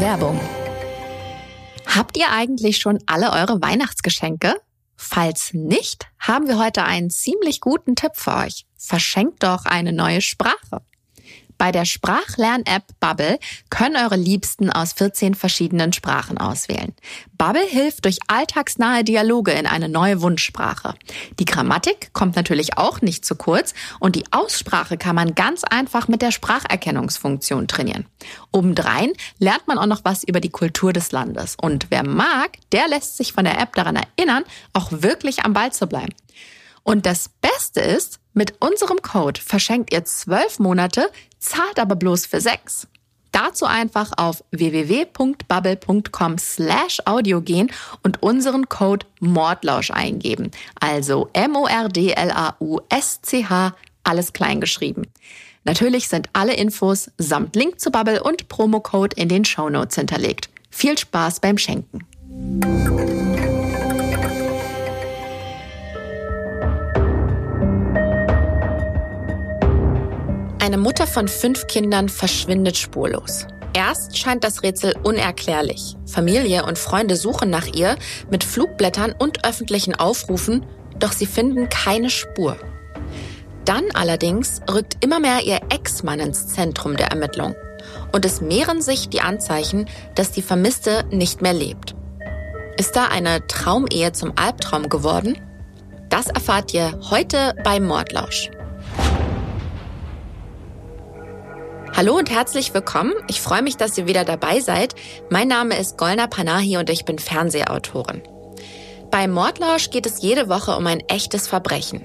Werbung. Habt ihr eigentlich schon alle eure Weihnachtsgeschenke? Falls nicht, haben wir heute einen ziemlich guten Tipp für euch. Verschenkt doch eine neue Sprache. Bei der Sprachlern-App Bubble können eure Liebsten aus 14 verschiedenen Sprachen auswählen. Bubble hilft durch alltagsnahe Dialoge in eine neue Wunschsprache. Die Grammatik kommt natürlich auch nicht zu kurz und die Aussprache kann man ganz einfach mit der Spracherkennungsfunktion trainieren. Obendrein lernt man auch noch was über die Kultur des Landes. Und wer mag, der lässt sich von der App daran erinnern, auch wirklich am Ball zu bleiben. Und das Beste ist, mit unserem Code verschenkt ihr zwölf Monate, zahlt aber bloß für sechs. Dazu einfach auf www.bubble.com slash audio gehen und unseren Code Mordlausch eingeben. Also M-O-R-D-L-A-U-S-C-H, alles klein geschrieben. Natürlich sind alle Infos samt Link zu Bubble und Promocode in den Shownotes hinterlegt. Viel Spaß beim Schenken. Eine Mutter von fünf Kindern verschwindet spurlos. Erst scheint das Rätsel unerklärlich. Familie und Freunde suchen nach ihr mit Flugblättern und öffentlichen Aufrufen, doch sie finden keine Spur. Dann allerdings rückt immer mehr ihr Ex-Mann ins Zentrum der Ermittlung. Und es mehren sich die Anzeichen, dass die Vermisste nicht mehr lebt. Ist da eine Traumehe zum Albtraum geworden? Das erfahrt ihr heute bei Mordlausch. Hallo und herzlich willkommen. Ich freue mich, dass ihr wieder dabei seid. Mein Name ist Golna Panahi und ich bin Fernsehautorin. Bei Mordlausch geht es jede Woche um ein echtes Verbrechen.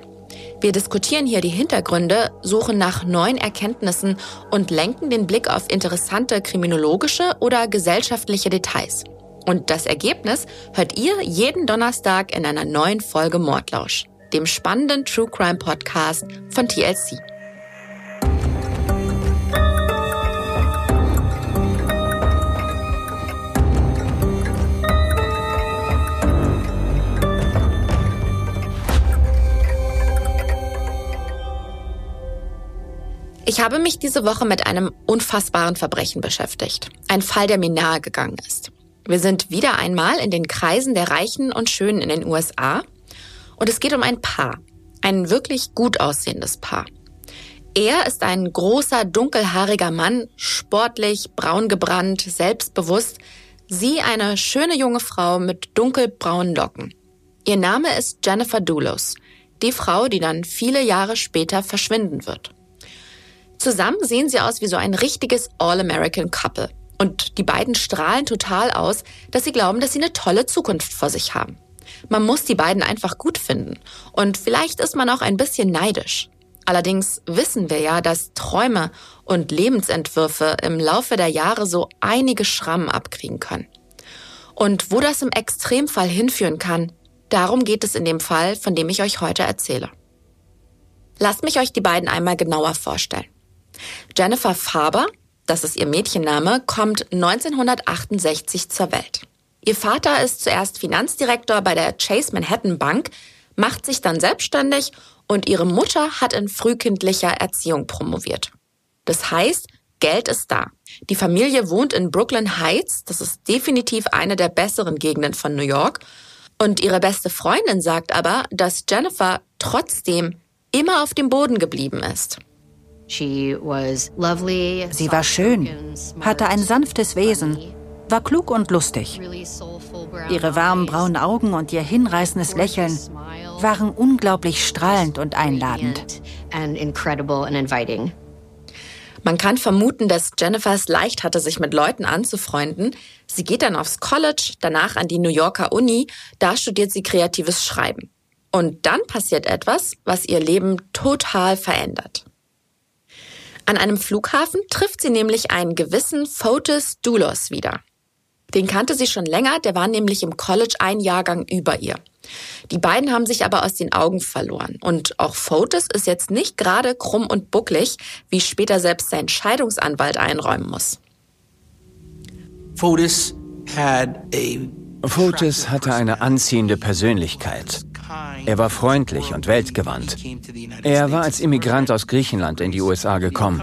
Wir diskutieren hier die Hintergründe, suchen nach neuen Erkenntnissen und lenken den Blick auf interessante kriminologische oder gesellschaftliche Details. Und das Ergebnis hört ihr jeden Donnerstag in einer neuen Folge Mordlausch, dem spannenden True Crime Podcast von TLC. Ich habe mich diese Woche mit einem unfassbaren Verbrechen beschäftigt. Ein Fall, der mir nahe gegangen ist. Wir sind wieder einmal in den Kreisen der Reichen und Schönen in den USA. Und es geht um ein Paar. Ein wirklich gut aussehendes Paar. Er ist ein großer, dunkelhaariger Mann, sportlich, braun gebrannt, selbstbewusst. Sie eine schöne junge Frau mit dunkelbraunen Locken. Ihr Name ist Jennifer Doulos, die Frau, die dann viele Jahre später verschwinden wird. Zusammen sehen sie aus wie so ein richtiges All-American Couple. Und die beiden strahlen total aus, dass sie glauben, dass sie eine tolle Zukunft vor sich haben. Man muss die beiden einfach gut finden. Und vielleicht ist man auch ein bisschen neidisch. Allerdings wissen wir ja, dass Träume und Lebensentwürfe im Laufe der Jahre so einige Schrammen abkriegen können. Und wo das im Extremfall hinführen kann, darum geht es in dem Fall, von dem ich euch heute erzähle. Lasst mich euch die beiden einmal genauer vorstellen. Jennifer Faber, das ist ihr Mädchenname, kommt 1968 zur Welt. Ihr Vater ist zuerst Finanzdirektor bei der Chase Manhattan Bank, macht sich dann selbstständig und ihre Mutter hat in frühkindlicher Erziehung promoviert. Das heißt, Geld ist da. Die Familie wohnt in Brooklyn Heights, das ist definitiv eine der besseren Gegenden von New York. Und ihre beste Freundin sagt aber, dass Jennifer trotzdem immer auf dem Boden geblieben ist. Sie war schön, hatte ein sanftes Wesen, war klug und lustig. Ihre warmen braunen Augen und ihr hinreißendes Lächeln waren unglaublich strahlend und einladend. Man kann vermuten, dass Jennifer es leicht hatte, sich mit Leuten anzufreunden. Sie geht dann aufs College, danach an die New Yorker Uni, da studiert sie kreatives Schreiben. Und dann passiert etwas, was ihr Leben total verändert. An einem Flughafen trifft sie nämlich einen gewissen Fotis Doulos wieder. Den kannte sie schon länger, der war nämlich im College ein Jahrgang über ihr. Die beiden haben sich aber aus den Augen verloren. Und auch Fotis ist jetzt nicht gerade krumm und bucklig, wie später selbst sein Scheidungsanwalt einräumen muss. Fotis hatte eine anziehende Persönlichkeit. Er war freundlich und weltgewandt. Er war als Immigrant aus Griechenland in die USA gekommen.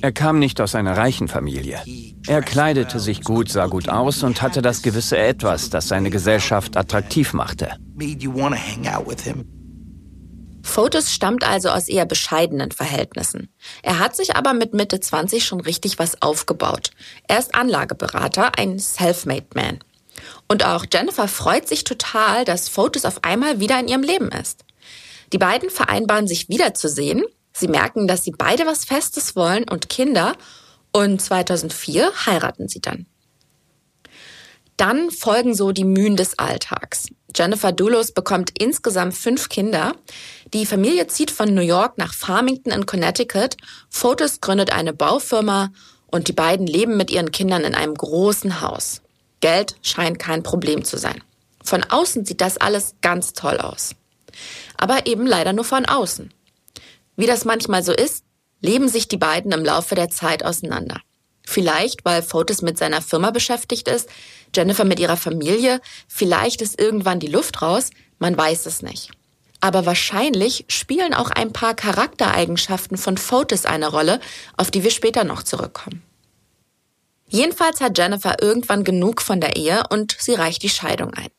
Er kam nicht aus einer reichen Familie. Er kleidete sich gut, sah gut aus und hatte das gewisse Etwas, das seine Gesellschaft attraktiv machte. Fotis stammt also aus eher bescheidenen Verhältnissen. Er hat sich aber mit Mitte 20 schon richtig was aufgebaut. Er ist Anlageberater, ein Self-Made Man. Und auch Jennifer freut sich total, dass Fotis auf einmal wieder in ihrem Leben ist. Die beiden vereinbaren sich wiederzusehen. Sie merken, dass sie beide was Festes wollen und Kinder. Und 2004 heiraten sie dann. Dann folgen so die Mühen des Alltags. Jennifer Dulos bekommt insgesamt fünf Kinder. Die Familie zieht von New York nach Farmington in Connecticut. Fotis gründet eine Baufirma und die beiden leben mit ihren Kindern in einem großen Haus. Geld scheint kein Problem zu sein. Von außen sieht das alles ganz toll aus. Aber eben leider nur von außen. Wie das manchmal so ist, leben sich die beiden im Laufe der Zeit auseinander. Vielleicht, weil Fotis mit seiner Firma beschäftigt ist, Jennifer mit ihrer Familie, vielleicht ist irgendwann die Luft raus, man weiß es nicht. Aber wahrscheinlich spielen auch ein paar Charaktereigenschaften von Fotis eine Rolle, auf die wir später noch zurückkommen. Jedenfalls hat Jennifer irgendwann genug von der Ehe und sie reicht die Scheidung ein.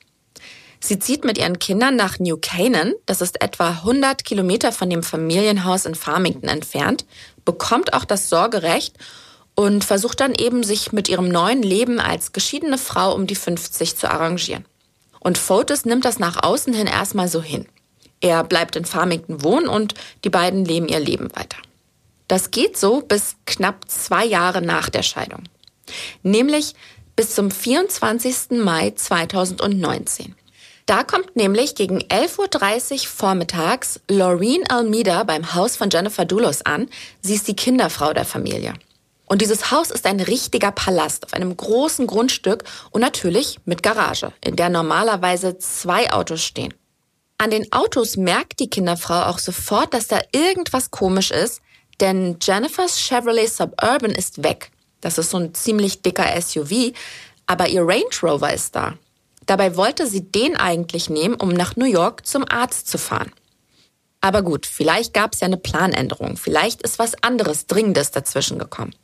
Sie zieht mit ihren Kindern nach New Canaan, das ist etwa 100 Kilometer von dem Familienhaus in Farmington entfernt, bekommt auch das Sorgerecht und versucht dann eben, sich mit ihrem neuen Leben als geschiedene Frau um die 50 zu arrangieren. Und Fotis nimmt das nach außen hin erstmal so hin. Er bleibt in Farmington wohnen und die beiden leben ihr Leben weiter. Das geht so bis knapp zwei Jahre nach der Scheidung. Nämlich bis zum 24. Mai 2019. Da kommt nämlich gegen 11.30 Uhr vormittags Laureen Almeida beim Haus von Jennifer Dulos an. Sie ist die Kinderfrau der Familie. Und dieses Haus ist ein richtiger Palast auf einem großen Grundstück und natürlich mit Garage, in der normalerweise zwei Autos stehen. An den Autos merkt die Kinderfrau auch sofort, dass da irgendwas komisch ist, denn Jennifers Chevrolet Suburban ist weg. Das ist so ein ziemlich dicker SUV, aber ihr Range Rover ist da. Dabei wollte sie den eigentlich nehmen, um nach New York zum Arzt zu fahren. Aber gut, vielleicht gab es ja eine Planänderung, vielleicht ist was anderes Dringendes dazwischen gekommen.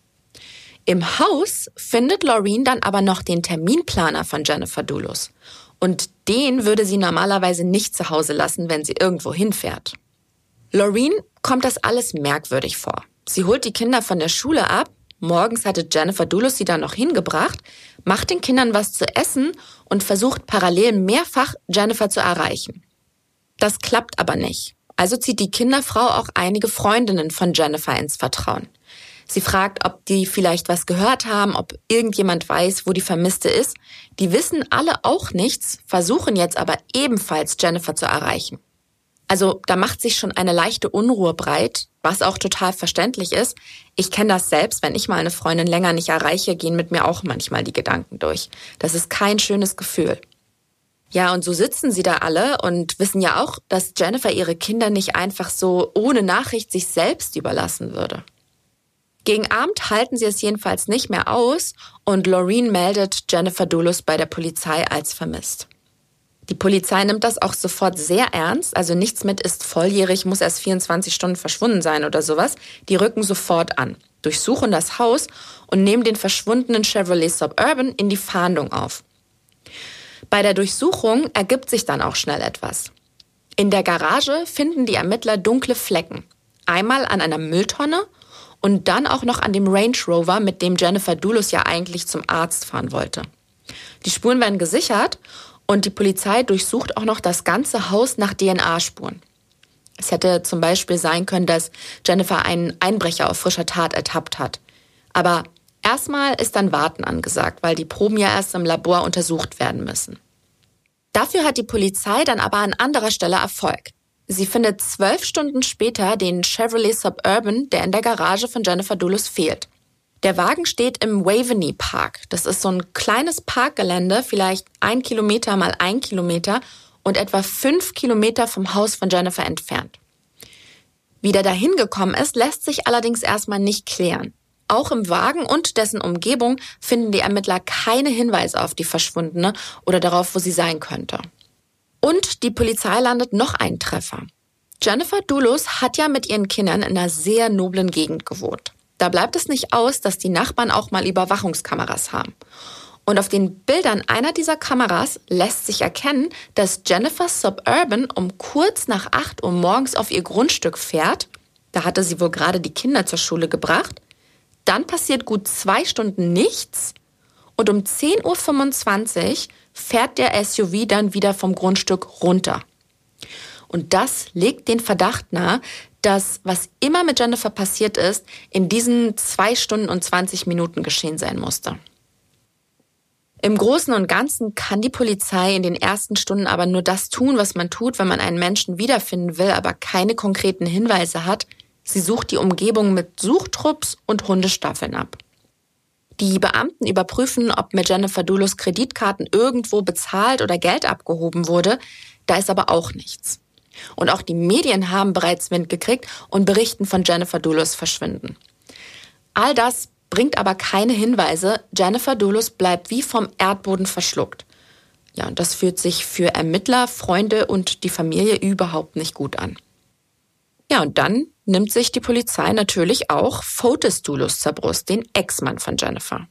Im Haus findet Laureen dann aber noch den Terminplaner von Jennifer Dulos. Und den würde sie normalerweise nicht zu Hause lassen, wenn sie irgendwo hinfährt. Laureen kommt das alles merkwürdig vor. Sie holt die Kinder von der Schule ab, morgens hatte Jennifer Dulos sie dann noch hingebracht, macht den Kindern was zu essen und versucht parallel mehrfach Jennifer zu erreichen. Das klappt aber nicht. Also zieht die Kinderfrau auch einige Freundinnen von Jennifer ins Vertrauen. Sie fragt, ob die vielleicht was gehört haben, ob irgendjemand weiß, wo die Vermisste ist. Die wissen alle auch nichts, versuchen jetzt aber ebenfalls Jennifer zu erreichen. Also da macht sich schon eine leichte Unruhe breit, was auch total verständlich ist. Ich kenne das selbst, wenn ich mal eine Freundin länger nicht erreiche, gehen mit mir auch manchmal die Gedanken durch. Das ist kein schönes Gefühl. Ja, und so sitzen sie da alle und wissen ja auch, dass Jennifer ihre Kinder nicht einfach so ohne Nachricht sich selbst überlassen würde. Gegen Abend halten sie es jedenfalls nicht mehr aus und Laureen meldet Jennifer Dulus bei der Polizei als vermisst. Die Polizei nimmt das auch sofort sehr ernst, also nichts mit ist volljährig, muss erst 24 Stunden verschwunden sein oder sowas. Die rücken sofort an, durchsuchen das Haus und nehmen den verschwundenen Chevrolet Suburban in die Fahndung auf. Bei der Durchsuchung ergibt sich dann auch schnell etwas. In der Garage finden die Ermittler dunkle Flecken. Einmal an einer Mülltonne und dann auch noch an dem Range Rover, mit dem Jennifer Dulus ja eigentlich zum Arzt fahren wollte. Die Spuren werden gesichert und die Polizei durchsucht auch noch das ganze Haus nach DNA-Spuren. Es hätte zum Beispiel sein können, dass Jennifer einen Einbrecher auf frischer Tat ertappt hat. Aber erstmal ist dann Warten angesagt, weil die Proben ja erst im Labor untersucht werden müssen. Dafür hat die Polizei dann aber an anderer Stelle Erfolg. Sie findet zwölf Stunden später den Chevrolet Suburban, der in der Garage von Jennifer Dulles fehlt. Der Wagen steht im Waveney Park. Das ist so ein kleines Parkgelände, vielleicht ein Kilometer mal ein Kilometer und etwa fünf Kilometer vom Haus von Jennifer entfernt. Wie der dahin gekommen ist, lässt sich allerdings erstmal nicht klären. Auch im Wagen und dessen Umgebung finden die Ermittler keine Hinweise auf die Verschwundene oder darauf, wo sie sein könnte. Und die Polizei landet noch einen Treffer. Jennifer Dulos hat ja mit ihren Kindern in einer sehr noblen Gegend gewohnt. Da bleibt es nicht aus, dass die Nachbarn auch mal Überwachungskameras haben. Und auf den Bildern einer dieser Kameras lässt sich erkennen, dass Jennifer Suburban um kurz nach 8 Uhr morgens auf ihr Grundstück fährt. Da hatte sie wohl gerade die Kinder zur Schule gebracht. Dann passiert gut zwei Stunden nichts. Und um 10.25 Uhr fährt der SUV dann wieder vom Grundstück runter. Und das legt den Verdacht nahe, dass was immer mit Jennifer passiert ist, in diesen zwei Stunden und 20 Minuten geschehen sein musste. Im Großen und Ganzen kann die Polizei in den ersten Stunden aber nur das tun, was man tut, wenn man einen Menschen wiederfinden will, aber keine konkreten Hinweise hat. Sie sucht die Umgebung mit Suchtrupps und Hundestaffeln ab. Die Beamten überprüfen, ob mit Jennifer Dulos Kreditkarten irgendwo bezahlt oder Geld abgehoben wurde. Da ist aber auch nichts. Und auch die Medien haben bereits Wind gekriegt und berichten von Jennifer Dulos Verschwinden. All das bringt aber keine Hinweise. Jennifer Dulos bleibt wie vom Erdboden verschluckt. Ja, und das fühlt sich für Ermittler, Freunde und die Familie überhaupt nicht gut an. Ja, und dann nimmt sich die Polizei natürlich auch Fotis Dulos zur Brust, den Ex-Mann von Jennifer.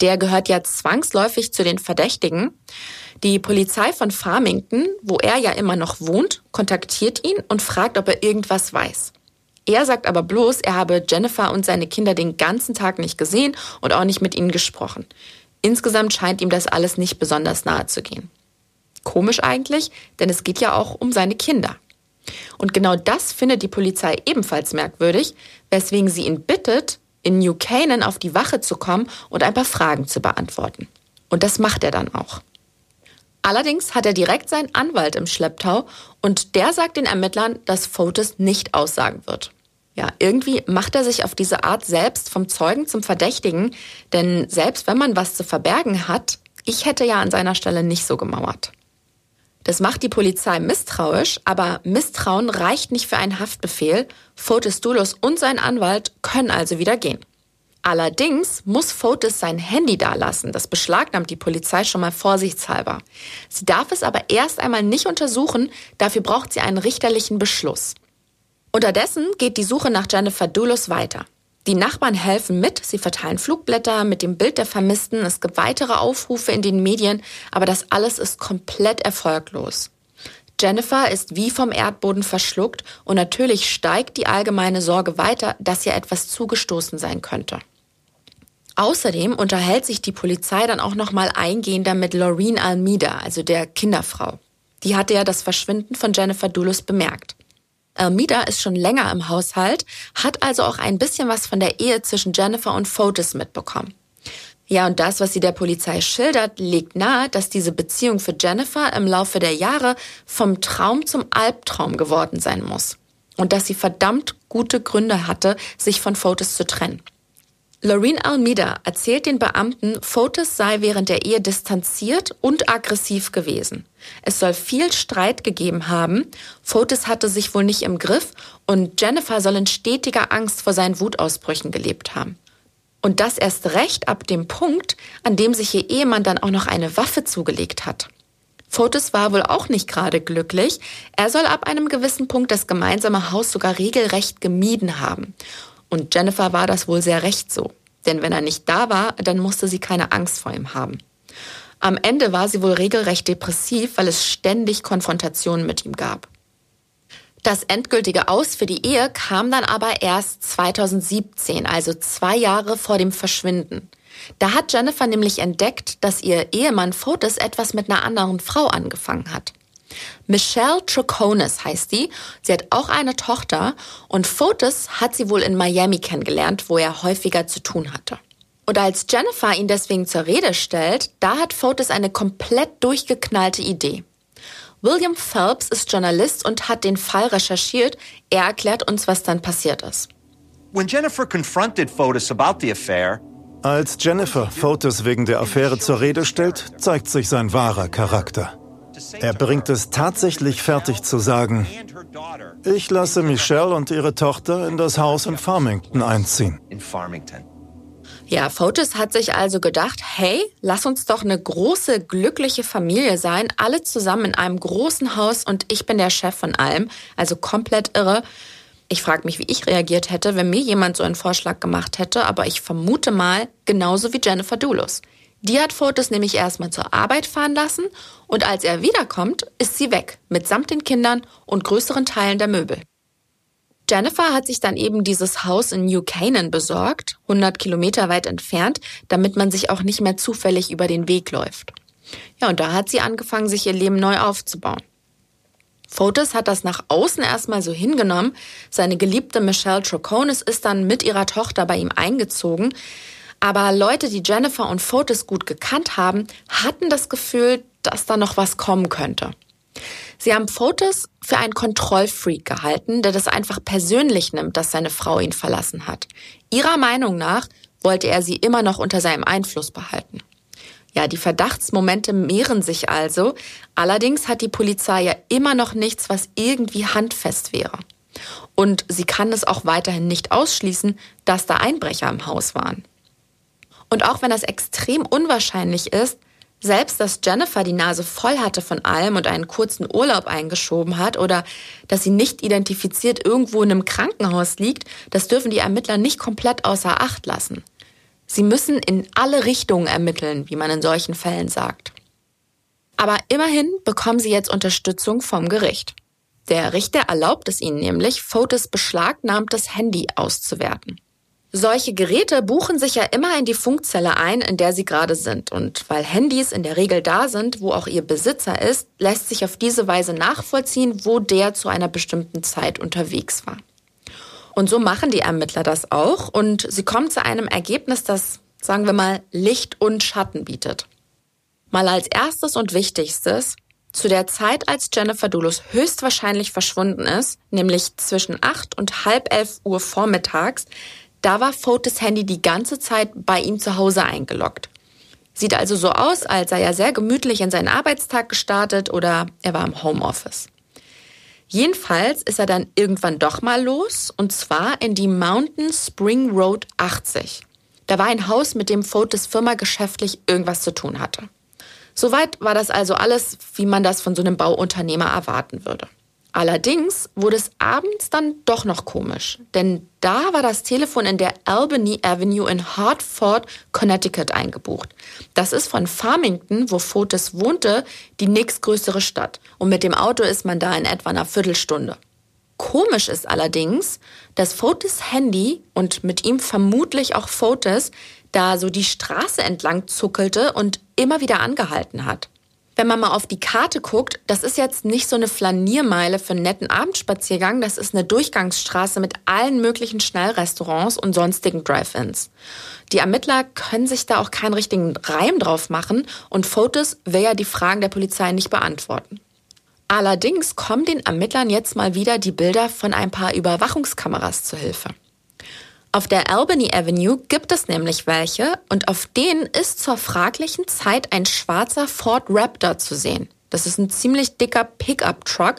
Der gehört ja zwangsläufig zu den Verdächtigen. Die Polizei von Farmington, wo er ja immer noch wohnt, kontaktiert ihn und fragt, ob er irgendwas weiß. Er sagt aber bloß, er habe Jennifer und seine Kinder den ganzen Tag nicht gesehen und auch nicht mit ihnen gesprochen. Insgesamt scheint ihm das alles nicht besonders nahe zu gehen. Komisch eigentlich, denn es geht ja auch um seine Kinder. Und genau das findet die Polizei ebenfalls merkwürdig, weswegen sie ihn bittet, in New Canaan auf die Wache zu kommen und ein paar Fragen zu beantworten. Und das macht er dann auch. Allerdings hat er direkt seinen Anwalt im Schlepptau und der sagt den Ermittlern, dass Fotis nicht aussagen wird. Ja, irgendwie macht er sich auf diese Art selbst vom Zeugen zum Verdächtigen, denn selbst wenn man was zu verbergen hat, ich hätte ja an seiner Stelle nicht so gemauert. Das macht die Polizei misstrauisch, aber Misstrauen reicht nicht für einen Haftbefehl. Fotis Dulos und sein Anwalt können also wieder gehen. Allerdings muss Fotis sein Handy dalassen. Das beschlagnahmt die Polizei schon mal vorsichtshalber. Sie darf es aber erst einmal nicht untersuchen, dafür braucht sie einen richterlichen Beschluss. Unterdessen geht die Suche nach Jennifer Dulos weiter. Die Nachbarn helfen mit, sie verteilen Flugblätter mit dem Bild der Vermissten, es gibt weitere Aufrufe in den Medien, aber das alles ist komplett erfolglos. Jennifer ist wie vom Erdboden verschluckt und natürlich steigt die allgemeine Sorge weiter, dass ihr etwas zugestoßen sein könnte. Außerdem unterhält sich die Polizei dann auch noch mal eingehender mit Laureen Almeida, also der Kinderfrau. Die hatte ja das Verschwinden von Jennifer Dulus bemerkt. Almeida ist schon länger im Haushalt, hat also auch ein bisschen was von der Ehe zwischen Jennifer und Fotis mitbekommen. Ja, und das, was sie der Polizei schildert, legt nahe, dass diese Beziehung für Jennifer im Laufe der Jahre vom Traum zum Albtraum geworden sein muss. Und dass sie verdammt gute Gründe hatte, sich von Fotis zu trennen. Loreen Almeida erzählt den Beamten, Fotis sei während der Ehe distanziert und aggressiv gewesen. Es soll viel Streit gegeben haben. Fotis hatte sich wohl nicht im Griff und Jennifer soll in stetiger Angst vor seinen Wutausbrüchen gelebt haben. Und das erst recht ab dem Punkt, an dem sich ihr Ehemann dann auch noch eine Waffe zugelegt hat. Fotis war wohl auch nicht gerade glücklich. Er soll ab einem gewissen Punkt das gemeinsame Haus sogar regelrecht gemieden haben. Und Jennifer war das wohl sehr recht so. Denn wenn er nicht da war, dann musste sie keine Angst vor ihm haben. Am Ende war sie wohl regelrecht depressiv, weil es ständig Konfrontationen mit ihm gab. Das endgültige Aus für die Ehe kam dann aber erst 2017, also zwei Jahre vor dem Verschwinden. Da hat Jennifer nämlich entdeckt, dass ihr Ehemann Fotis etwas mit einer anderen Frau angefangen hat. Michelle Troconis heißt die. Sie hat auch eine Tochter und Fotis hat sie wohl in Miami kennengelernt, wo er häufiger zu tun hatte. Und als Jennifer ihn deswegen zur Rede stellt, da hat Fotis eine komplett durchgeknallte Idee. William Phelps ist Journalist und hat den Fall recherchiert. Er erklärt uns, was dann passiert ist. When Jennifer confronted Fotis about the affair, als Jennifer Fotis wegen der Affäre zur Rede stellt, zeigt sich sein wahrer Charakter. Er bringt es tatsächlich fertig zu sagen, ich lasse Michelle und ihre Tochter in das Haus in Farmington einziehen. Ja, Fotis hat sich also gedacht, hey, lass uns doch eine große, glückliche Familie sein, alle zusammen in einem großen Haus und ich bin der Chef von allem, also komplett irre. Ich frage mich, wie ich reagiert hätte, wenn mir jemand so einen Vorschlag gemacht hätte, aber ich vermute mal genauso wie Jennifer Doulos. Die hat Fotis nämlich erstmal zur Arbeit fahren lassen und als er wiederkommt, ist sie weg, mitsamt den Kindern und größeren Teilen der Möbel. Jennifer hat sich dann eben dieses Haus in New Canaan besorgt, 100 Kilometer weit entfernt, damit man sich auch nicht mehr zufällig über den Weg läuft. Ja, und da hat sie angefangen, sich ihr Leben neu aufzubauen. Fotis hat das nach außen erstmal so hingenommen. Seine geliebte Michelle Troconis ist dann mit ihrer Tochter bei ihm eingezogen. Aber Leute, die Jennifer und Fotis gut gekannt haben, hatten das Gefühl, dass da noch was kommen könnte. Sie haben Fotis für einen Kontrollfreak gehalten, der das einfach persönlich nimmt, dass seine Frau ihn verlassen hat. Ihrer Meinung nach wollte er sie immer noch unter seinem Einfluss behalten. Ja, die Verdachtsmomente mehren sich also. Allerdings hat die Polizei ja immer noch nichts, was irgendwie handfest wäre. Und sie kann es auch weiterhin nicht ausschließen, dass da Einbrecher im Haus waren. Und auch wenn das extrem unwahrscheinlich ist, selbst, dass Jennifer die Nase voll hatte von allem und einen kurzen Urlaub eingeschoben hat oder dass sie nicht identifiziert irgendwo in einem Krankenhaus liegt, das dürfen die Ermittler nicht komplett außer Acht lassen. Sie müssen in alle Richtungen ermitteln, wie man in solchen Fällen sagt. Aber immerhin bekommen sie jetzt Unterstützung vom Gericht. Der Richter erlaubt es ihnen nämlich, Fotis beschlagnahmtes Handy auszuwerten. Solche Geräte buchen sich ja immer in die Funkzelle ein, in der sie gerade sind. Und weil Handys in der Regel da sind, wo auch ihr Besitzer ist, lässt sich auf diese Weise nachvollziehen, wo der zu einer bestimmten Zeit unterwegs war. Und so machen die Ermittler das auch und sie kommen zu einem Ergebnis, das, sagen wir mal, Licht und Schatten bietet. Mal als erstes und wichtigstes, zu der Zeit, als Jennifer Dulus höchstwahrscheinlich verschwunden ist, nämlich zwischen acht und halb elf Uhr vormittags, da war Fotis Handy die ganze Zeit bei ihm zu Hause eingeloggt. Sieht also so aus, als sei er sehr gemütlich in seinen Arbeitstag gestartet oder er war im Homeoffice. Jedenfalls ist er dann irgendwann doch mal los und zwar in die Mountain Spring Road 80. Da war ein Haus, mit dem Fotis Firma geschäftlich irgendwas zu tun hatte. Soweit war das also alles, wie man das von so einem Bauunternehmer erwarten würde. Allerdings wurde es abends dann doch noch komisch, denn da war das Telefon in der Albany Avenue in Hartford, Connecticut eingebucht. Das ist von Farmington, wo Fotis wohnte, die nächstgrößere Stadt. Und mit dem Auto ist man da in etwa einer Viertelstunde. Komisch ist allerdings, dass Fotis Handy und mit ihm vermutlich auch Fotis da so die Straße entlang zuckelte und immer wieder angehalten hat wenn man mal auf die Karte guckt, das ist jetzt nicht so eine Flaniermeile für einen netten Abendspaziergang, das ist eine Durchgangsstraße mit allen möglichen Schnellrestaurants und sonstigen Drive-ins. Die Ermittler können sich da auch keinen richtigen Reim drauf machen und Fotos will ja die Fragen der Polizei nicht beantworten. Allerdings kommen den Ermittlern jetzt mal wieder die Bilder von ein paar Überwachungskameras zu Hilfe. Auf der Albany Avenue gibt es nämlich welche und auf denen ist zur fraglichen Zeit ein schwarzer Ford Raptor zu sehen. Das ist ein ziemlich dicker Pickup-Truck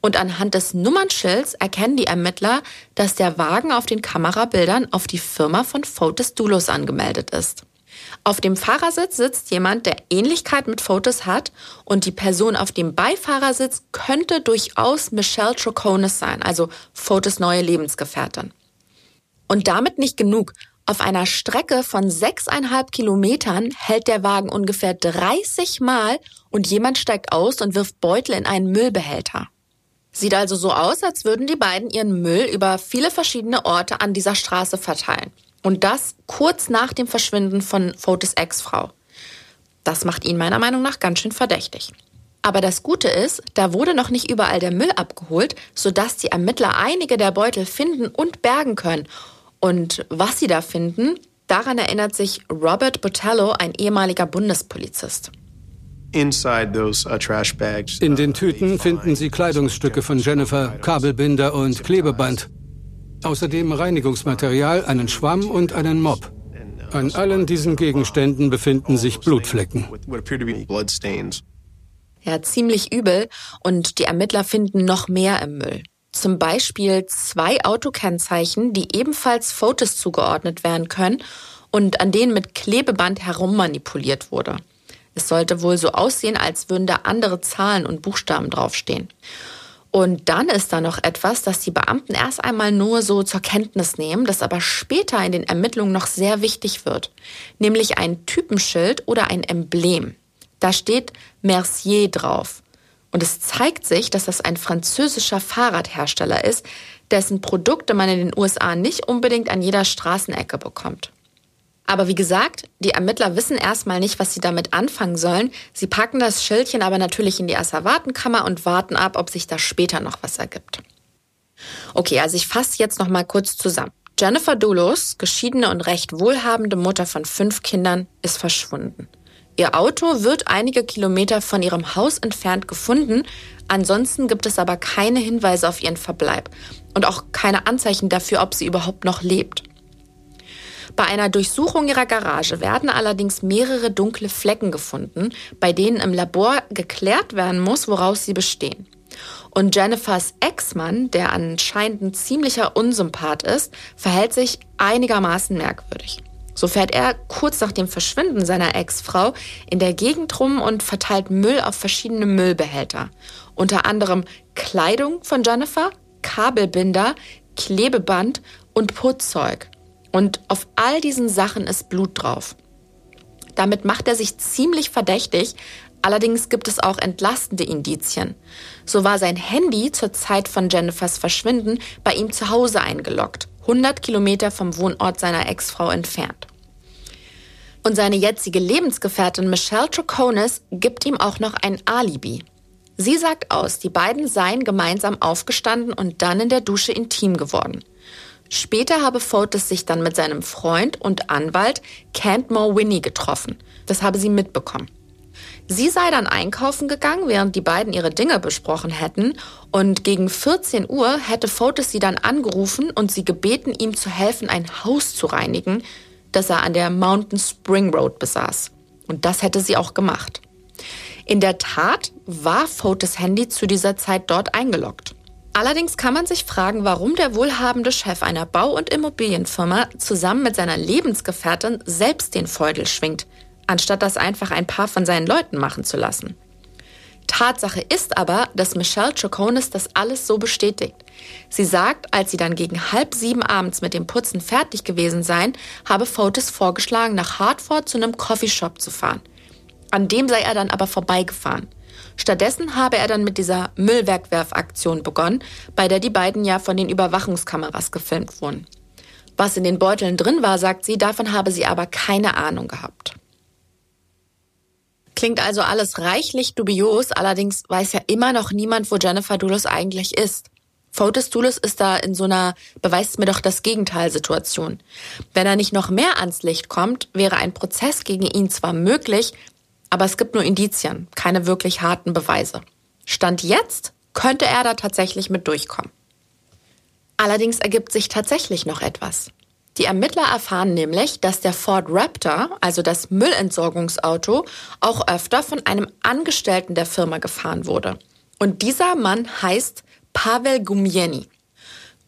und anhand des Nummernschilds erkennen die Ermittler, dass der Wagen auf den Kamerabildern auf die Firma von Fotis Dulos angemeldet ist. Auf dem Fahrersitz sitzt jemand, der Ähnlichkeit mit Fotis hat und die Person auf dem Beifahrersitz könnte durchaus Michelle Troconis sein, also Fotis neue Lebensgefährtin. Und damit nicht genug. Auf einer Strecke von sechseinhalb Kilometern hält der Wagen ungefähr 30 Mal und jemand steigt aus und wirft Beutel in einen Müllbehälter. Sieht also so aus, als würden die beiden ihren Müll über viele verschiedene Orte an dieser Straße verteilen. Und das kurz nach dem Verschwinden von Fotis Ex-Frau. Das macht ihn meiner Meinung nach ganz schön verdächtig. Aber das Gute ist, da wurde noch nicht überall der Müll abgeholt, sodass die Ermittler einige der Beutel finden und bergen können. Und was sie da finden, daran erinnert sich Robert Botello, ein ehemaliger Bundespolizist. Uh, In den Tüten finden Sie Kleidungsstücke von Jennifer, Kabelbinder und Klebeband. Außerdem Reinigungsmaterial, einen Schwamm und einen Mob. An allen diesen Gegenständen befinden sich Blutflecken. Ja, ziemlich übel. Und die Ermittler finden noch mehr im Müll zum Beispiel zwei Autokennzeichen, die ebenfalls Fotos zugeordnet werden können und an denen mit Klebeband herummanipuliert wurde. Es sollte wohl so aussehen, als würden da andere Zahlen und Buchstaben draufstehen. Und dann ist da noch etwas, das die Beamten erst einmal nur so zur Kenntnis nehmen, das aber später in den Ermittlungen noch sehr wichtig wird. Nämlich ein Typenschild oder ein Emblem. Da steht Mercier drauf. Und es zeigt sich, dass das ein französischer Fahrradhersteller ist, dessen Produkte man in den USA nicht unbedingt an jeder Straßenecke bekommt. Aber wie gesagt, die Ermittler wissen erstmal nicht, was sie damit anfangen sollen. Sie packen das Schildchen aber natürlich in die Asservatenkammer und warten ab, ob sich da später noch was ergibt. Okay, also ich fasse jetzt noch mal kurz zusammen. Jennifer Dulos, geschiedene und recht wohlhabende Mutter von fünf Kindern, ist verschwunden. Ihr Auto wird einige Kilometer von ihrem Haus entfernt gefunden. Ansonsten gibt es aber keine Hinweise auf ihren Verbleib und auch keine Anzeichen dafür, ob sie überhaupt noch lebt. Bei einer Durchsuchung ihrer Garage werden allerdings mehrere dunkle Flecken gefunden, bei denen im Labor geklärt werden muss, woraus sie bestehen. Und Jennifers Ex-Mann, der anscheinend ein ziemlicher Unsympath ist, verhält sich einigermaßen merkwürdig. So fährt er kurz nach dem Verschwinden seiner Ex-Frau in der Gegend rum und verteilt Müll auf verschiedene Müllbehälter. Unter anderem Kleidung von Jennifer, Kabelbinder, Klebeband und Putzzeug. Und auf all diesen Sachen ist Blut drauf. Damit macht er sich ziemlich verdächtig, allerdings gibt es auch entlastende Indizien. So war sein Handy zur Zeit von Jennifers Verschwinden bei ihm zu Hause eingeloggt, 100 Kilometer vom Wohnort seiner Ex-Frau entfernt. Und seine jetzige Lebensgefährtin Michelle Troconis gibt ihm auch noch ein Alibi. Sie sagt aus, die beiden seien gemeinsam aufgestanden und dann in der Dusche intim geworden. Später habe Fotis sich dann mit seinem Freund und Anwalt Cantmore Winnie getroffen. Das habe sie mitbekommen. Sie sei dann einkaufen gegangen, während die beiden ihre Dinge besprochen hätten. Und gegen 14 Uhr hätte Fotis sie dann angerufen und sie gebeten, ihm zu helfen, ein Haus zu reinigen, das er an der Mountain Spring Road besaß. Und das hätte sie auch gemacht. In der Tat war Fotis Handy zu dieser Zeit dort eingeloggt. Allerdings kann man sich fragen, warum der wohlhabende Chef einer Bau- und Immobilienfirma zusammen mit seiner Lebensgefährtin selbst den Feudel schwingt, anstatt das einfach ein paar von seinen Leuten machen zu lassen. Tatsache ist aber, dass Michelle Choconis das alles so bestätigt. Sie sagt, als sie dann gegen halb sieben abends mit dem Putzen fertig gewesen seien, habe Fotis vorgeschlagen, nach Hartford zu einem Coffeeshop zu fahren. An dem sei er dann aber vorbeigefahren. Stattdessen habe er dann mit dieser Müllwegwerfaktion begonnen, bei der die beiden ja von den Überwachungskameras gefilmt wurden. Was in den Beuteln drin war, sagt sie, davon habe sie aber keine Ahnung gehabt. Klingt also alles reichlich dubios, allerdings weiß ja immer noch niemand, wo Jennifer Dulles eigentlich ist. Fotis Dulles ist da in so einer beweist mir doch das Gegenteil Situation. Wenn er nicht noch mehr ans Licht kommt, wäre ein Prozess gegen ihn zwar möglich, aber es gibt nur Indizien, keine wirklich harten Beweise. Stand jetzt könnte er da tatsächlich mit durchkommen. Allerdings ergibt sich tatsächlich noch etwas. Die Ermittler erfahren nämlich, dass der Ford Raptor, also das Müllentsorgungsauto, auch öfter von einem Angestellten der Firma gefahren wurde. Und dieser Mann heißt Pavel Gumieni.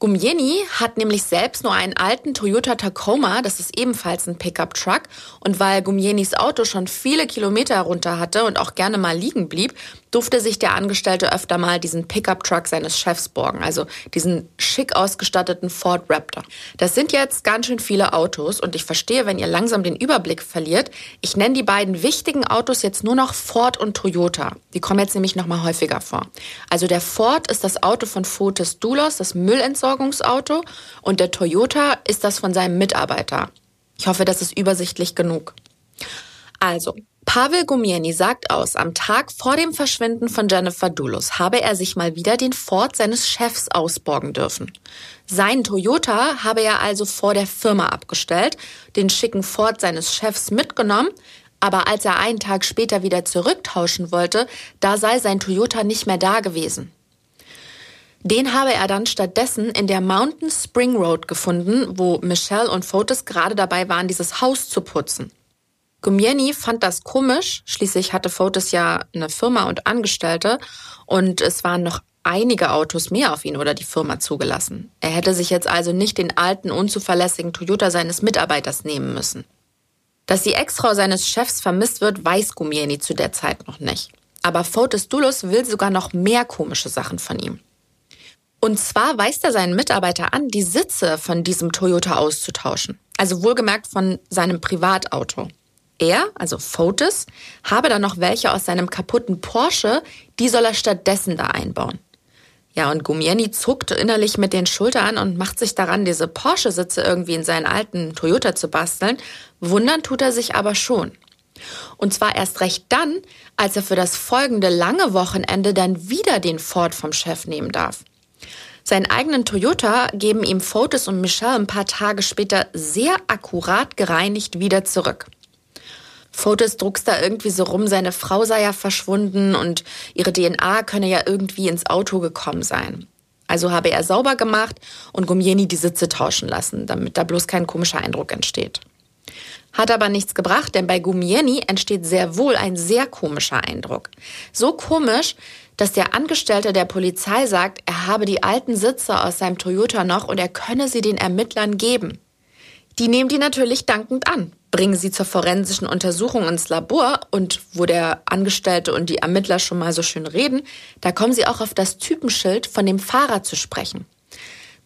Gumieni hat nämlich selbst nur einen alten Toyota Tacoma, das ist ebenfalls ein Pickup-Truck. Und weil Gumienis Auto schon viele Kilometer runter hatte und auch gerne mal liegen blieb, durfte sich der Angestellte öfter mal diesen Pickup-Truck seines Chefs borgen, also diesen schick ausgestatteten Ford Raptor. Das sind jetzt ganz schön viele Autos und ich verstehe, wenn ihr langsam den Überblick verliert. Ich nenne die beiden wichtigen Autos jetzt nur noch Ford und Toyota. Die kommen jetzt nämlich noch mal häufiger vor. Also der Ford ist das Auto von Fotis Dulos, das Müllentsorgungsauto und der Toyota ist das von seinem Mitarbeiter. Ich hoffe, das ist übersichtlich genug. Also, Pavel Gumieni sagt aus, am Tag vor dem Verschwinden von Jennifer Dulos habe er sich mal wieder den Ford seines Chefs ausborgen dürfen. Sein Toyota habe er also vor der Firma abgestellt, den schicken Ford seines Chefs mitgenommen, aber als er einen Tag später wieder zurücktauschen wollte, da sei sein Toyota nicht mehr da gewesen. Den habe er dann stattdessen in der Mountain Spring Road gefunden, wo Michelle und Fotis gerade dabei waren, dieses Haus zu putzen. Gumieni fand das komisch. Schließlich hatte Fotis ja eine Firma und Angestellte und es waren noch einige Autos mehr auf ihn oder die Firma zugelassen. Er hätte sich jetzt also nicht den alten, unzuverlässigen Toyota seines Mitarbeiters nehmen müssen. Dass die Ex-Frau seines Chefs vermisst wird, weiß Gumieni zu der Zeit noch nicht. Aber Fotis Dulos will sogar noch mehr komische Sachen von ihm. Und zwar weist er seinen Mitarbeiter an, die Sitze von diesem Toyota auszutauschen. Also wohlgemerkt von seinem Privatauto. Er, also Fotis, habe dann noch welche aus seinem kaputten Porsche, die soll er stattdessen da einbauen. Ja, und Gumieni zuckt innerlich mit den Schultern und macht sich daran, diese Porsche-Sitze irgendwie in seinen alten Toyota zu basteln. Wundern tut er sich aber schon. Und zwar erst recht dann, als er für das folgende lange Wochenende dann wieder den Ford vom Chef nehmen darf. Seinen eigenen Toyota geben ihm Fotis und Michelle ein paar Tage später sehr akkurat gereinigt wieder zurück. Fotos druckst da irgendwie so rum, seine Frau sei ja verschwunden und ihre DNA könne ja irgendwie ins Auto gekommen sein. Also habe er sauber gemacht und Gumieni die Sitze tauschen lassen, damit da bloß kein komischer Eindruck entsteht. Hat aber nichts gebracht, denn bei Gumieni entsteht sehr wohl ein sehr komischer Eindruck. So komisch, dass der Angestellte der Polizei sagt, er habe die alten Sitze aus seinem Toyota noch und er könne sie den Ermittlern geben. Die nehmen die natürlich dankend an bringen sie zur forensischen Untersuchung ins Labor und wo der Angestellte und die Ermittler schon mal so schön reden, da kommen sie auch auf das Typenschild von dem Fahrer zu sprechen.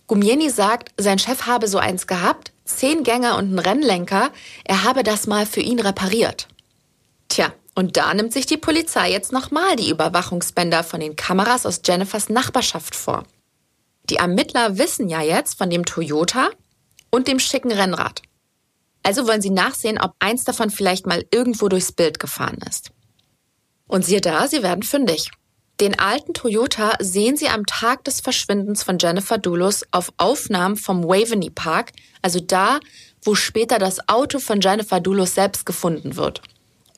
Gumieni sagt, sein Chef habe so eins gehabt, zehn Gänger und einen Rennlenker, er habe das mal für ihn repariert. Und da nimmt sich die Polizei jetzt nochmal die Überwachungsbänder von den Kameras aus Jennifers Nachbarschaft vor. Die Ermittler wissen ja jetzt von dem Toyota und dem schicken Rennrad. Also wollen sie nachsehen, ob eins davon vielleicht mal irgendwo durchs Bild gefahren ist. Und siehe da, sie werden fündig. Den alten Toyota sehen sie am Tag des Verschwindens von Jennifer Dulos auf Aufnahmen vom Waveney Park, also da, wo später das Auto von Jennifer Dulos selbst gefunden wird.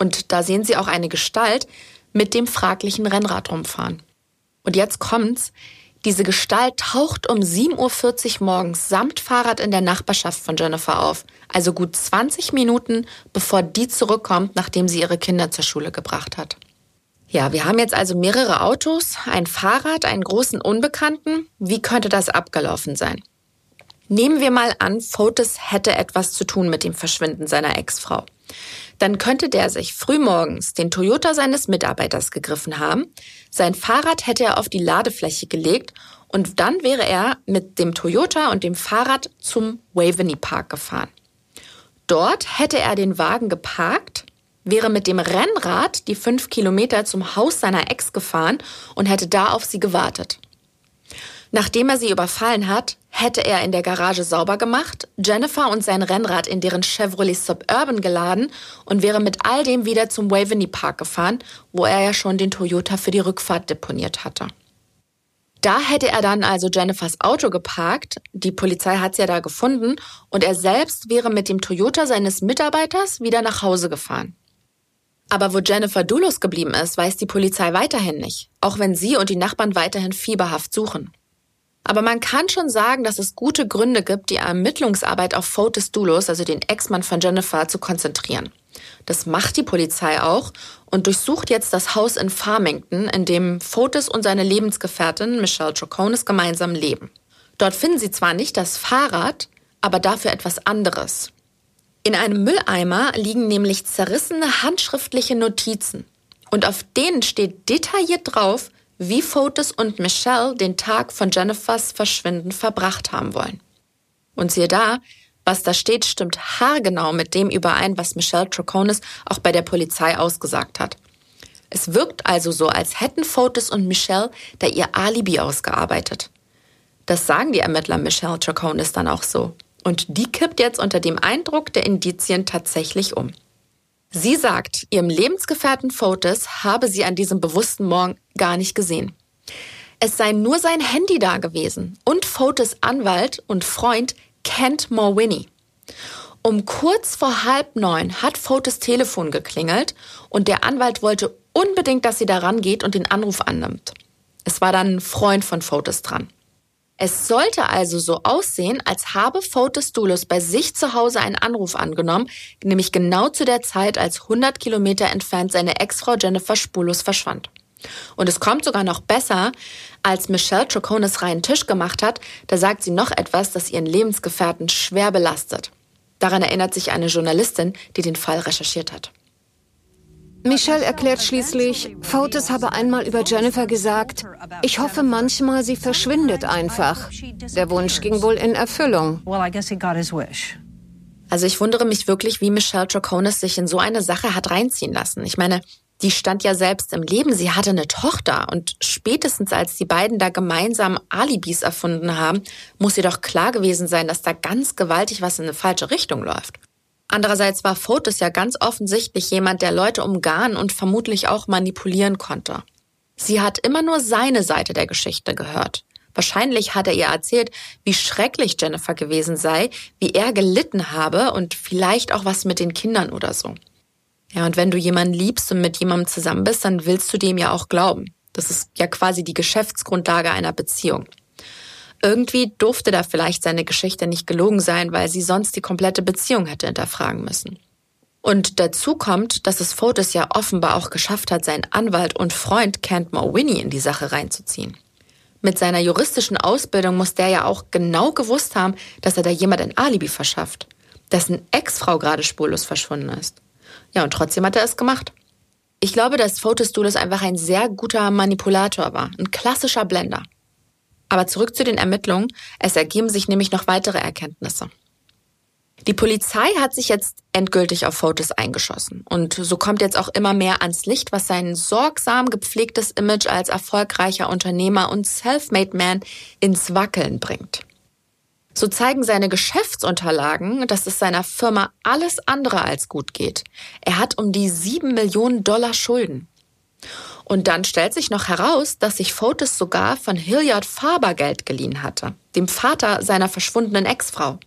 Und da sehen sie auch eine Gestalt mit dem fraglichen Rennrad rumfahren. Und jetzt kommt's. Diese Gestalt taucht um 7.40 Uhr morgens samt Fahrrad in der Nachbarschaft von Jennifer auf. Also gut 20 Minuten, bevor die zurückkommt, nachdem sie ihre Kinder zur Schule gebracht hat. Ja, wir haben jetzt also mehrere Autos, ein Fahrrad, einen großen Unbekannten. Wie könnte das abgelaufen sein? Nehmen wir mal an, Fotis hätte etwas zu tun mit dem Verschwinden seiner Ex-Frau dann könnte der sich frühmorgens den Toyota seines Mitarbeiters gegriffen haben, sein Fahrrad hätte er auf die Ladefläche gelegt und dann wäre er mit dem Toyota und dem Fahrrad zum Waveney Park gefahren. Dort hätte er den Wagen geparkt, wäre mit dem Rennrad die fünf Kilometer zum Haus seiner Ex gefahren und hätte da auf sie gewartet. Nachdem er sie überfallen hat, hätte er in der Garage sauber gemacht, Jennifer und sein Rennrad in deren Chevrolet Suburban geladen und wäre mit all dem wieder zum Waveney Park gefahren, wo er ja schon den Toyota für die Rückfahrt deponiert hatte. Da hätte er dann also Jennifers Auto geparkt, die Polizei hat's ja da gefunden, und er selbst wäre mit dem Toyota seines Mitarbeiters wieder nach Hause gefahren. Aber wo Jennifer Dulos geblieben ist, weiß die Polizei weiterhin nicht, auch wenn sie und die Nachbarn weiterhin fieberhaft suchen. Aber man kann schon sagen, dass es gute Gründe gibt, die Ermittlungsarbeit auf Fotis Dulos, also den Ex-Mann von Jennifer, zu konzentrieren. Das macht die Polizei auch und durchsucht jetzt das Haus in Farmington, in dem Fotis und seine Lebensgefährtin Michelle Troconis gemeinsam leben. Dort finden sie zwar nicht das Fahrrad, aber dafür etwas anderes. In einem Mülleimer liegen nämlich zerrissene handschriftliche Notizen. Und auf denen steht detailliert drauf, wie Fotis und Michelle den Tag von Jennifers Verschwinden verbracht haben wollen. Und siehe da, was da steht, stimmt haargenau mit dem überein, was Michelle Troconis auch bei der Polizei ausgesagt hat. Es wirkt also so, als hätten Fotis und Michelle da ihr Alibi ausgearbeitet. Das sagen die Ermittler Michelle Troconis dann auch so. Und die kippt jetzt unter dem Eindruck der Indizien tatsächlich um. Sie sagt, ihrem Lebensgefährten Fotis habe sie an diesem bewussten Morgen gar nicht gesehen. Es sei nur sein Handy da gewesen und Fotis Anwalt und Freund Kent Morwinny. Um kurz vor halb neun hat Fotis Telefon geklingelt und der Anwalt wollte unbedingt, dass sie da rangeht und den Anruf annimmt. Es war dann ein Freund von Fotis dran. Es sollte also so aussehen, als habe Fotis Dulos bei sich zu Hause einen Anruf angenommen, nämlich genau zu der Zeit, als 100 Kilometer entfernt seine Ex-Frau Jennifer spurlos verschwand. Und es kommt sogar noch besser, als Michelle Troconis reinen Tisch gemacht hat, da sagt sie noch etwas, das ihren Lebensgefährten schwer belastet. Daran erinnert sich eine Journalistin, die den Fall recherchiert hat. Michelle erklärt schließlich, Fotis habe einmal über Jennifer gesagt, ich hoffe manchmal, sie verschwindet einfach. Der Wunsch ging wohl in Erfüllung. Also ich wundere mich wirklich, wie Michelle Troconis sich in so eine Sache hat reinziehen lassen. Ich meine, die stand ja selbst im Leben, sie hatte eine Tochter und spätestens als die beiden da gemeinsam Alibis erfunden haben, muss ihr doch klar gewesen sein, dass da ganz gewaltig was in eine falsche Richtung läuft. Andererseits war Fotis ja ganz offensichtlich jemand, der Leute umgarnen und vermutlich auch manipulieren konnte. Sie hat immer nur seine Seite der Geschichte gehört. Wahrscheinlich hat er ihr erzählt, wie schrecklich Jennifer gewesen sei, wie er gelitten habe und vielleicht auch was mit den Kindern oder so. Ja, und wenn du jemanden liebst und mit jemandem zusammen bist, dann willst du dem ja auch glauben. Das ist ja quasi die Geschäftsgrundlage einer Beziehung. Irgendwie durfte da vielleicht seine Geschichte nicht gelogen sein, weil sie sonst die komplette Beziehung hätte hinterfragen müssen. Und dazu kommt, dass es Fotis ja offenbar auch geschafft hat, seinen Anwalt und Freund Kent Winnie in die Sache reinzuziehen. Mit seiner juristischen Ausbildung muss der ja auch genau gewusst haben, dass er da jemand ein Alibi verschafft, dessen Ex-Frau gerade spurlos verschwunden ist. Ja, und trotzdem hat er es gemacht. Ich glaube, dass Fotis Dulis einfach ein sehr guter Manipulator war, ein klassischer Blender. Aber zurück zu den Ermittlungen. Es ergeben sich nämlich noch weitere Erkenntnisse. Die Polizei hat sich jetzt endgültig auf Fotis eingeschossen. Und so kommt jetzt auch immer mehr ans Licht, was sein sorgsam gepflegtes Image als erfolgreicher Unternehmer und Selfmade Man ins Wackeln bringt. So zeigen seine Geschäftsunterlagen, dass es seiner Firma alles andere als gut geht. Er hat um die sieben Millionen Dollar Schulden. Und dann stellt sich noch heraus, dass sich Fotis sogar von Hilliard Faber Geld geliehen hatte, dem Vater seiner verschwundenen Ex-Frau.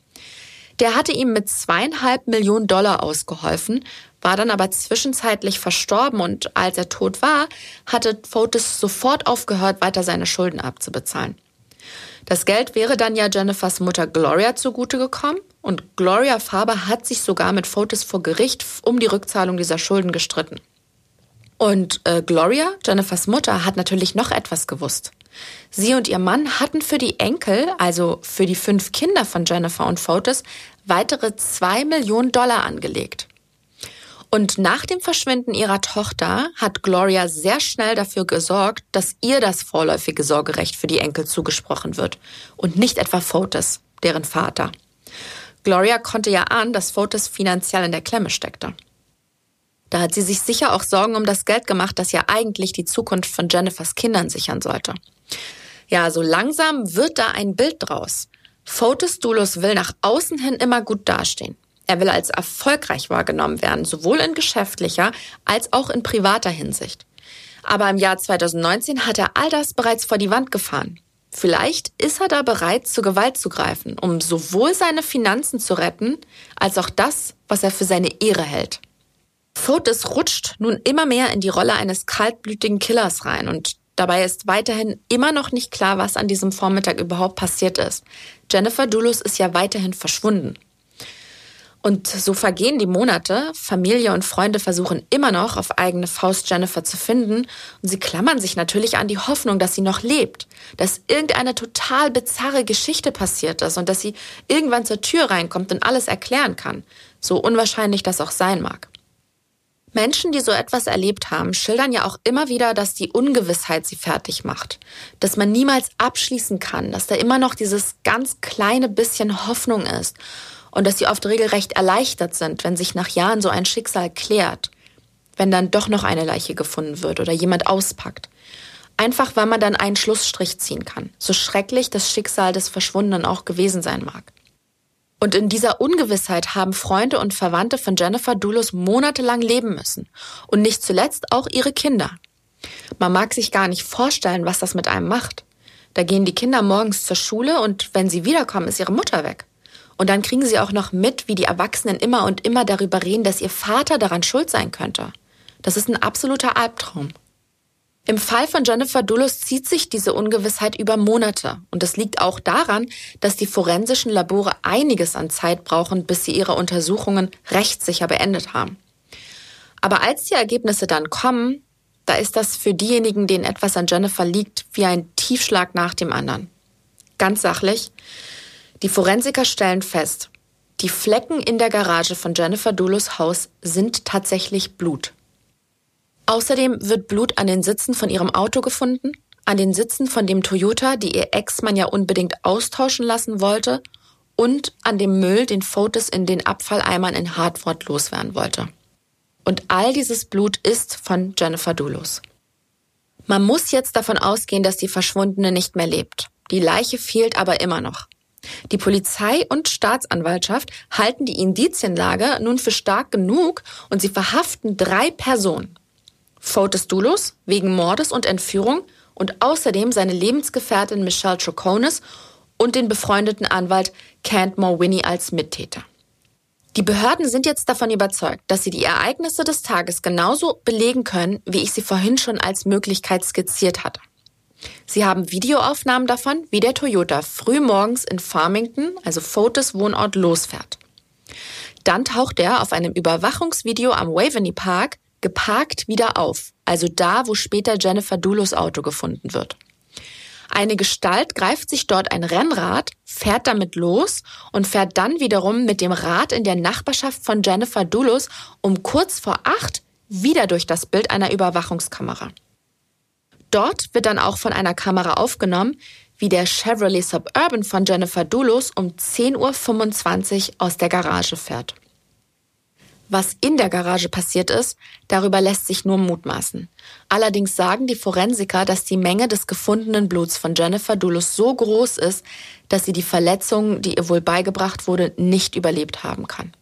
Der hatte ihm mit zweieinhalb Millionen Dollar ausgeholfen, war dann aber zwischenzeitlich verstorben und als er tot war, hatte Fotis sofort aufgehört, weiter seine Schulden abzubezahlen. Das Geld wäre dann ja Jennifers Mutter Gloria zugute gekommen und Gloria Faber hat sich sogar mit Fotis vor Gericht um die Rückzahlung dieser Schulden gestritten. Und äh, Gloria, Jennifers Mutter, hat natürlich noch etwas gewusst. Sie und ihr Mann hatten für die Enkel, also für die fünf Kinder von Jennifer und Fotis, weitere zwei Millionen Dollar angelegt. Und nach dem Verschwinden ihrer Tochter hat Gloria sehr schnell dafür gesorgt, dass ihr das vorläufige Sorgerecht für die Enkel zugesprochen wird und nicht etwa Fotis, deren Vater. Gloria konnte ja ahnen, dass Fotis finanziell in der Klemme steckte. Da hat sie sich sicher auch Sorgen um das Geld gemacht, das ja eigentlich die Zukunft von Jennifers Kindern sichern sollte. Ja, so langsam wird da ein Bild draus. Fotis Dulos will nach außen hin immer gut dastehen. Er will als erfolgreich wahrgenommen werden, sowohl in geschäftlicher als auch in privater Hinsicht. Aber im Jahr 2019 hat er all das bereits vor die Wand gefahren. Vielleicht ist er da bereit, zur Gewalt zu greifen, um sowohl seine Finanzen zu retten, als auch das, was er für seine Ehre hält. Fotis rutscht nun immer mehr in die Rolle eines kaltblütigen Killers rein und dabei ist weiterhin immer noch nicht klar, was an diesem Vormittag überhaupt passiert ist. Jennifer Dulus ist ja weiterhin verschwunden. Und so vergehen die Monate, Familie und Freunde versuchen immer noch auf eigene Faust Jennifer zu finden und sie klammern sich natürlich an die Hoffnung, dass sie noch lebt, dass irgendeine total bizarre Geschichte passiert ist und dass sie irgendwann zur Tür reinkommt und alles erklären kann, so unwahrscheinlich das auch sein mag. Menschen, die so etwas erlebt haben, schildern ja auch immer wieder, dass die Ungewissheit sie fertig macht, dass man niemals abschließen kann, dass da immer noch dieses ganz kleine bisschen Hoffnung ist und dass sie oft regelrecht erleichtert sind, wenn sich nach Jahren so ein Schicksal klärt, wenn dann doch noch eine Leiche gefunden wird oder jemand auspackt. Einfach weil man dann einen Schlussstrich ziehen kann, so schrecklich das Schicksal des Verschwundenen auch gewesen sein mag. Und in dieser Ungewissheit haben Freunde und Verwandte von Jennifer Dulos monatelang leben müssen. Und nicht zuletzt auch ihre Kinder. Man mag sich gar nicht vorstellen, was das mit einem macht. Da gehen die Kinder morgens zur Schule und wenn sie wiederkommen, ist ihre Mutter weg. Und dann kriegen sie auch noch mit, wie die Erwachsenen immer und immer darüber reden, dass ihr Vater daran schuld sein könnte. Das ist ein absoluter Albtraum. Im Fall von Jennifer Dulles zieht sich diese Ungewissheit über Monate. Und das liegt auch daran, dass die forensischen Labore einiges an Zeit brauchen, bis sie ihre Untersuchungen rechtssicher beendet haben. Aber als die Ergebnisse dann kommen, da ist das für diejenigen, denen etwas an Jennifer liegt, wie ein Tiefschlag nach dem anderen. Ganz sachlich, die Forensiker stellen fest, Die Flecken in der Garage von Jennifer Dulos Haus sind tatsächlich Blut. Außerdem wird Blut an den Sitzen von ihrem Auto gefunden, an den Sitzen von dem Toyota, die ihr Ex-Mann ja unbedingt austauschen lassen wollte, und an dem Müll, den Fotis in den Abfalleimern in Hartford loswerden wollte. Und all dieses Blut ist von Jennifer Dulos. Man muss jetzt davon ausgehen, dass die Verschwundene nicht mehr lebt. Die Leiche fehlt aber immer noch. Die Polizei und Staatsanwaltschaft halten die Indizienlage nun für stark genug und sie verhaften drei Personen. Fotis Dulos wegen Mordes und Entführung und außerdem seine Lebensgefährtin Michelle Troconis und den befreundeten Anwalt Cantmore Winnie als Mittäter. Die Behörden sind jetzt davon überzeugt, dass sie die Ereignisse des Tages genauso belegen können, wie ich sie vorhin schon als Möglichkeit skizziert hatte. Sie haben Videoaufnahmen davon, wie der Toyota frühmorgens in Farmington, also Fotis Wohnort, losfährt. Dann taucht er auf einem Überwachungsvideo am Waveney Park geparkt wieder auf, also da, wo später Jennifer Dulos Auto gefunden wird. Eine Gestalt greift sich dort ein Rennrad, fährt damit los und fährt dann wiederum mit dem Rad in der Nachbarschaft von Jennifer Dulos um kurz vor acht wieder durch das Bild einer Überwachungskamera. Dort wird dann auch von einer Kamera aufgenommen, wie der Chevrolet Suburban von Jennifer Dulos um 10.25 Uhr aus der Garage fährt. Was in der Garage passiert ist, darüber lässt sich nur mutmaßen. Allerdings sagen die Forensiker, dass die Menge des gefundenen Bluts von Jennifer Dulus so groß ist, dass sie die Verletzung, die ihr wohl beigebracht wurde, nicht überlebt haben kann.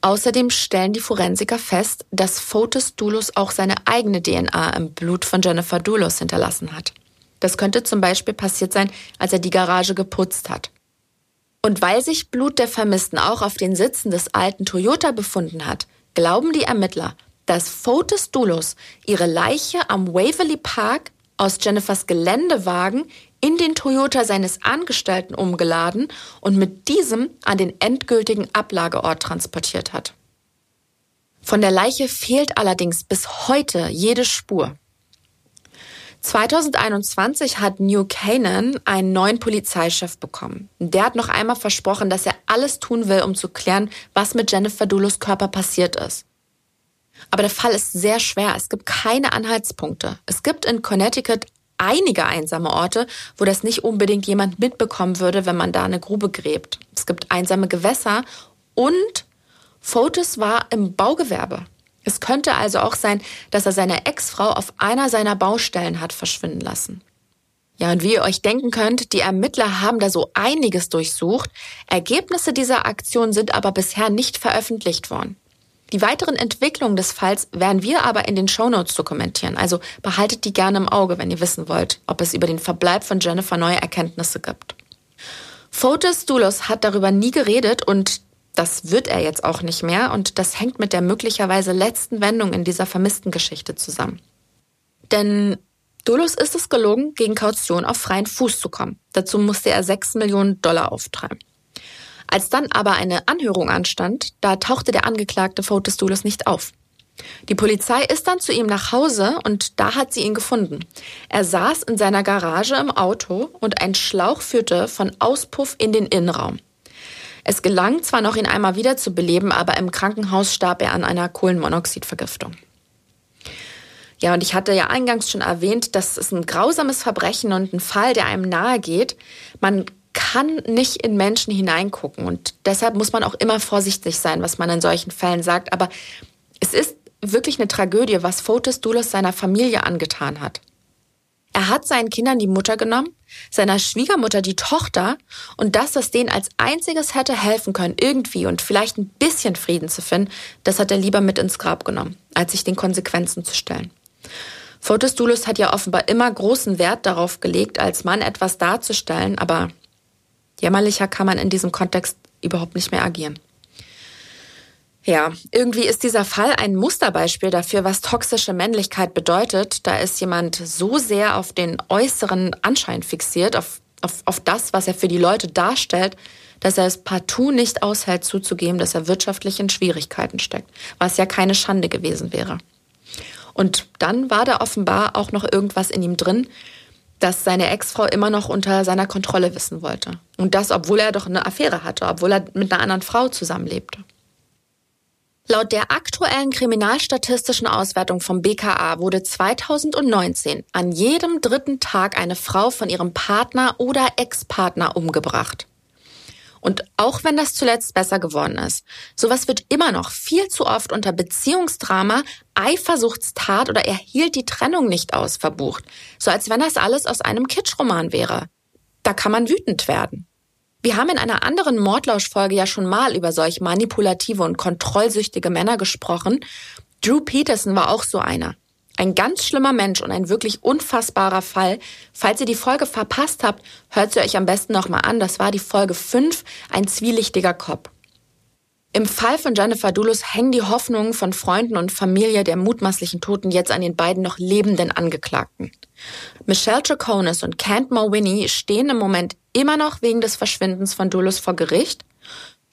Außerdem stellen die Forensiker fest, dass Fotis Dulus auch seine eigene DNA im Blut von Jennifer Dulus hinterlassen hat. Das könnte zum Beispiel passiert sein, als er die Garage geputzt hat. Und weil sich Blut der Vermissten auch auf den Sitzen des alten Toyota befunden hat, glauben die Ermittler, dass Fotis Dulos ihre Leiche am Waverly Park aus Jennifers Geländewagen in den Toyota seines Angestellten umgeladen und mit diesem an den endgültigen Ablageort transportiert hat. Von der Leiche fehlt allerdings bis heute jede Spur. 2021 hat New Canaan einen neuen Polizeichef bekommen. Der hat noch einmal versprochen, dass er alles tun will, um zu klären, was mit Jennifer Dulos Körper passiert ist. Aber der Fall ist sehr schwer. Es gibt keine Anhaltspunkte. Es gibt in Connecticut einige einsame Orte, wo das nicht unbedingt jemand mitbekommen würde, wenn man da eine Grube gräbt. Es gibt einsame Gewässer und Fotis war im Baugewerbe. Es könnte also auch sein, dass er seine Ex-Frau auf einer seiner Baustellen hat verschwinden lassen. Ja, und wie ihr euch denken könnt, die Ermittler haben da so einiges durchsucht. Ergebnisse dieser Aktion sind aber bisher nicht veröffentlicht worden. Die weiteren Entwicklungen des Falls werden wir aber in den Shownotes dokumentieren. Also behaltet die gerne im Auge, wenn ihr wissen wollt, ob es über den Verbleib von Jennifer neue Erkenntnisse gibt. Fotis Dulos hat darüber nie geredet und das wird er jetzt auch nicht mehr und das hängt mit der möglicherweise letzten Wendung in dieser vermissten Geschichte zusammen. Denn Dulus ist es gelungen, gegen Kaution auf freien Fuß zu kommen. Dazu musste er 6 Millionen Dollar auftreiben. Als dann aber eine Anhörung anstand, da tauchte der Angeklagte Fotis Dulus nicht auf. Die Polizei ist dann zu ihm nach Hause und da hat sie ihn gefunden. Er saß in seiner Garage im Auto und ein Schlauch führte von Auspuff in den Innenraum. Es gelang zwar noch, ihn einmal wieder zu beleben, aber im Krankenhaus starb er an einer Kohlenmonoxidvergiftung. Ja, und ich hatte ja eingangs schon erwähnt, das ist ein grausames Verbrechen und ein Fall, der einem nahe geht. Man kann nicht in Menschen hineingucken und deshalb muss man auch immer vorsichtig sein, was man in solchen Fällen sagt. Aber es ist wirklich eine Tragödie, was Fotis Dulos seiner Familie angetan hat. Er hat seinen Kindern die Mutter genommen, seiner Schwiegermutter die Tochter und das, was denen als einziges hätte helfen können, irgendwie und vielleicht ein bisschen Frieden zu finden, das hat er lieber mit ins Grab genommen, als sich den Konsequenzen zu stellen. Fotis Dulus hat ja offenbar immer großen Wert darauf gelegt, als Mann etwas darzustellen, aber jämmerlicher kann man in diesem Kontext überhaupt nicht mehr agieren. Ja, irgendwie ist dieser Fall ein Musterbeispiel dafür, was toxische Männlichkeit bedeutet. Da ist jemand so sehr auf den äußeren Anschein fixiert, auf, auf, auf das, was er für die Leute darstellt, dass er es partout nicht aushält zuzugeben, dass er wirtschaftlich in Schwierigkeiten steckt, was ja keine Schande gewesen wäre. Und dann war da offenbar auch noch irgendwas in ihm drin, dass seine Ex-Frau immer noch unter seiner Kontrolle wissen wollte. Und das, obwohl er doch eine Affäre hatte, obwohl er mit einer anderen Frau zusammenlebte. Laut der aktuellen kriminalstatistischen Auswertung vom BKA wurde 2019 an jedem dritten Tag eine Frau von ihrem Partner oder Ex-Partner umgebracht. Und auch wenn das zuletzt besser geworden ist, sowas wird immer noch viel zu oft unter Beziehungsdrama, Eifersuchtstat oder er hielt die Trennung nicht aus verbucht. So als wenn das alles aus einem Kitschroman wäre. Da kann man wütend werden. Wir haben in einer anderen Mordlauschfolge ja schon mal über solch manipulative und kontrollsüchtige Männer gesprochen. Drew Peterson war auch so einer. Ein ganz schlimmer Mensch und ein wirklich unfassbarer Fall. Falls ihr die Folge verpasst habt, hört sie euch am besten nochmal an. Das war die Folge 5, ein zwielichtiger Kopf. Im Fall von Jennifer Dulus hängen die Hoffnungen von Freunden und Familie der mutmaßlichen Toten jetzt an den beiden noch lebenden Angeklagten. Michelle Traconis und Kent Mulwiney stehen im Moment immer noch wegen des Verschwindens von Dulus vor Gericht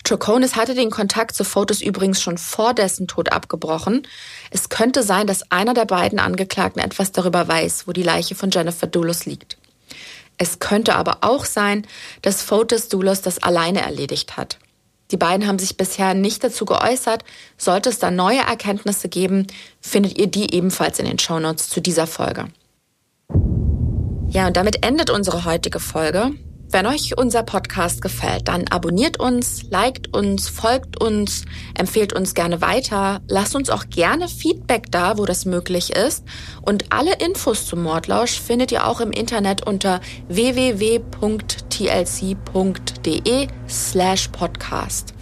Troconis hatte den Kontakt zu Fotos übrigens schon vor dessen Tod abgebrochen. Es könnte sein, dass einer der beiden Angeklagten etwas darüber weiß, wo die Leiche von Jennifer Doulos liegt. Es könnte aber auch sein, dass Fotis Doulos das alleine erledigt hat. Die beiden haben sich bisher nicht dazu geäußert. Sollte es da neue Erkenntnisse geben, findet ihr die ebenfalls in den Shownotes zu dieser Folge. Ja, und damit endet unsere heutige Folge. Wenn euch unser Podcast gefällt, dann abonniert uns, liked uns, folgt uns, empfehlt uns gerne weiter, lasst uns auch gerne Feedback da, wo das möglich ist. Und alle Infos zum Mordlausch findet ihr auch im Internet unter www.tlc.de slash podcast.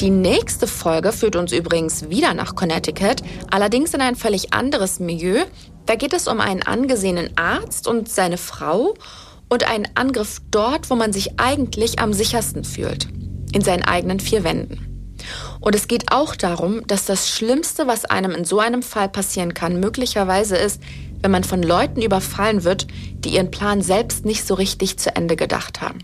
Die nächste Folge führt uns übrigens wieder nach Connecticut, allerdings in ein völlig anderes Milieu, da geht es um einen angesehenen Arzt und seine Frau und einen Angriff dort, wo man sich eigentlich am sichersten fühlt, in seinen eigenen vier Wänden. Und es geht auch darum, dass das Schlimmste, was einem in so einem Fall passieren kann, möglicherweise ist, wenn man von Leuten überfallen wird, die ihren Plan selbst nicht so richtig zu Ende gedacht haben.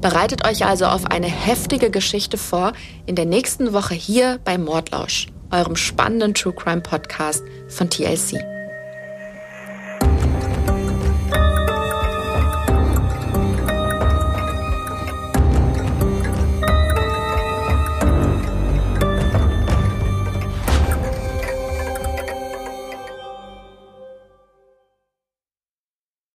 Bereitet euch also auf eine heftige Geschichte vor in der nächsten Woche hier bei Mordlausch, eurem spannenden True Crime Podcast von TLC.